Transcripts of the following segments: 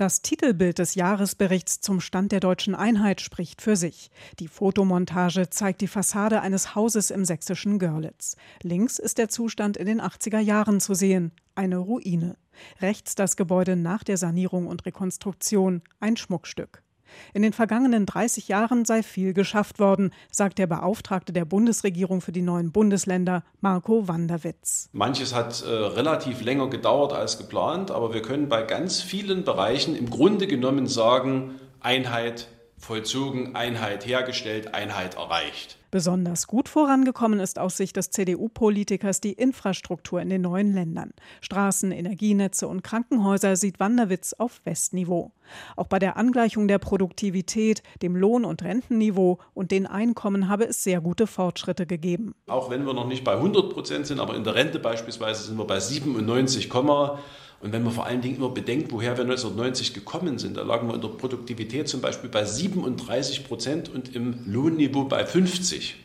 Das Titelbild des Jahresberichts zum Stand der deutschen Einheit spricht für sich. Die Fotomontage zeigt die Fassade eines Hauses im sächsischen Görlitz. Links ist der Zustand in den 80er Jahren zu sehen, eine Ruine. Rechts das Gebäude nach der Sanierung und Rekonstruktion, ein Schmuckstück. In den vergangenen 30 Jahren sei viel geschafft worden, sagt der Beauftragte der Bundesregierung für die neuen Bundesländer, Marco Wanderwitz. Manches hat äh, relativ länger gedauert als geplant, aber wir können bei ganz vielen Bereichen im Grunde genommen sagen, Einheit vollzogen, Einheit hergestellt, Einheit erreicht. Besonders gut vorangekommen ist aus Sicht des CDU-Politikers die Infrastruktur in den neuen Ländern. Straßen, Energienetze und Krankenhäuser sieht Wanderwitz auf Westniveau. Auch bei der Angleichung der Produktivität, dem Lohn- und Rentenniveau und den Einkommen habe es sehr gute Fortschritte gegeben. Auch wenn wir noch nicht bei 100 Prozent sind, aber in der Rente beispielsweise sind wir bei 97, und wenn man vor allen Dingen immer bedenkt, woher wir 1990 gekommen sind, da lagen wir in der Produktivität zum Beispiel bei 37 Prozent und im Lohnniveau bei 50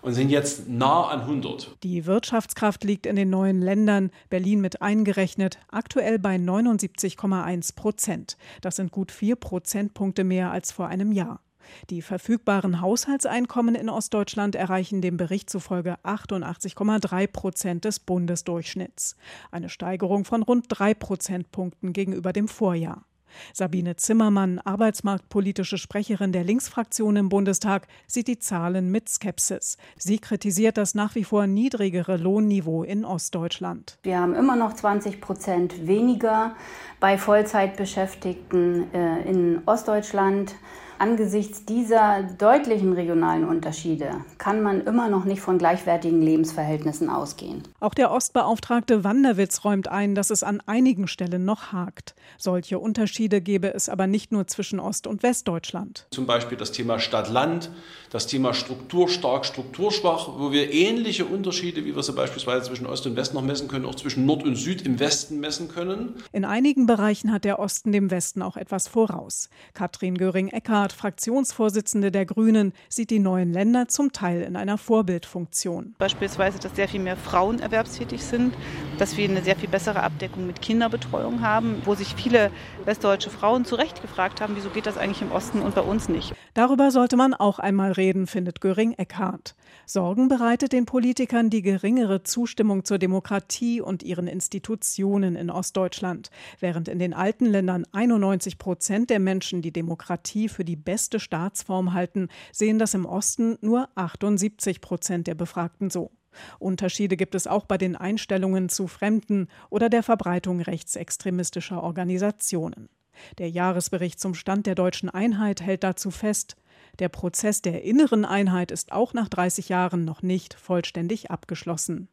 und sind jetzt nah an 100. Die Wirtschaftskraft liegt in den neuen Ländern, Berlin mit eingerechnet, aktuell bei 79,1 Prozent. Das sind gut vier Prozentpunkte mehr als vor einem Jahr. Die verfügbaren Haushaltseinkommen in Ostdeutschland erreichen dem Bericht zufolge 88,3 Prozent des Bundesdurchschnitts. Eine Steigerung von rund drei Prozentpunkten gegenüber dem Vorjahr. Sabine Zimmermann, arbeitsmarktpolitische Sprecherin der Linksfraktion im Bundestag, sieht die Zahlen mit Skepsis. Sie kritisiert das nach wie vor niedrigere Lohnniveau in Ostdeutschland. Wir haben immer noch 20 Prozent weniger bei Vollzeitbeschäftigten äh, in Ostdeutschland. Angesichts dieser deutlichen regionalen Unterschiede kann man immer noch nicht von gleichwertigen Lebensverhältnissen ausgehen. Auch der Ostbeauftragte Wanderwitz räumt ein, dass es an einigen Stellen noch hakt. Solche Unterschiede gäbe es aber nicht nur zwischen Ost- und Westdeutschland. Zum Beispiel das Thema Stadt-Land, das Thema strukturstark, strukturschwach, wo wir ähnliche Unterschiede, wie wir sie beispielsweise zwischen Ost und West noch messen können, auch zwischen Nord und Süd im Westen messen können. In einigen Bereichen hat der Osten dem Westen auch etwas voraus. Katrin Göring-Eckardt Gebhardt, Fraktionsvorsitzende der Grünen, sieht die neuen Länder zum Teil in einer Vorbildfunktion. Beispielsweise, dass sehr viel mehr Frauen erwerbstätig sind, dass wir eine sehr viel bessere Abdeckung mit Kinderbetreuung haben, wo sich viele westdeutsche Frauen zu Recht gefragt haben, wieso geht das eigentlich im Osten und bei uns nicht. Darüber sollte man auch einmal reden, findet Göring-Eckardt. Sorgen bereitet den Politikern die geringere Zustimmung zur Demokratie und ihren Institutionen in Ostdeutschland, während in den alten Ländern 91 Prozent der Menschen die Demokratie für die beste Staatsform halten, sehen das im Osten nur 78 Prozent der Befragten so. Unterschiede gibt es auch bei den Einstellungen zu Fremden oder der Verbreitung rechtsextremistischer Organisationen. Der Jahresbericht zum Stand der deutschen Einheit hält dazu fest, der Prozess der inneren Einheit ist auch nach 30 Jahren noch nicht vollständig abgeschlossen.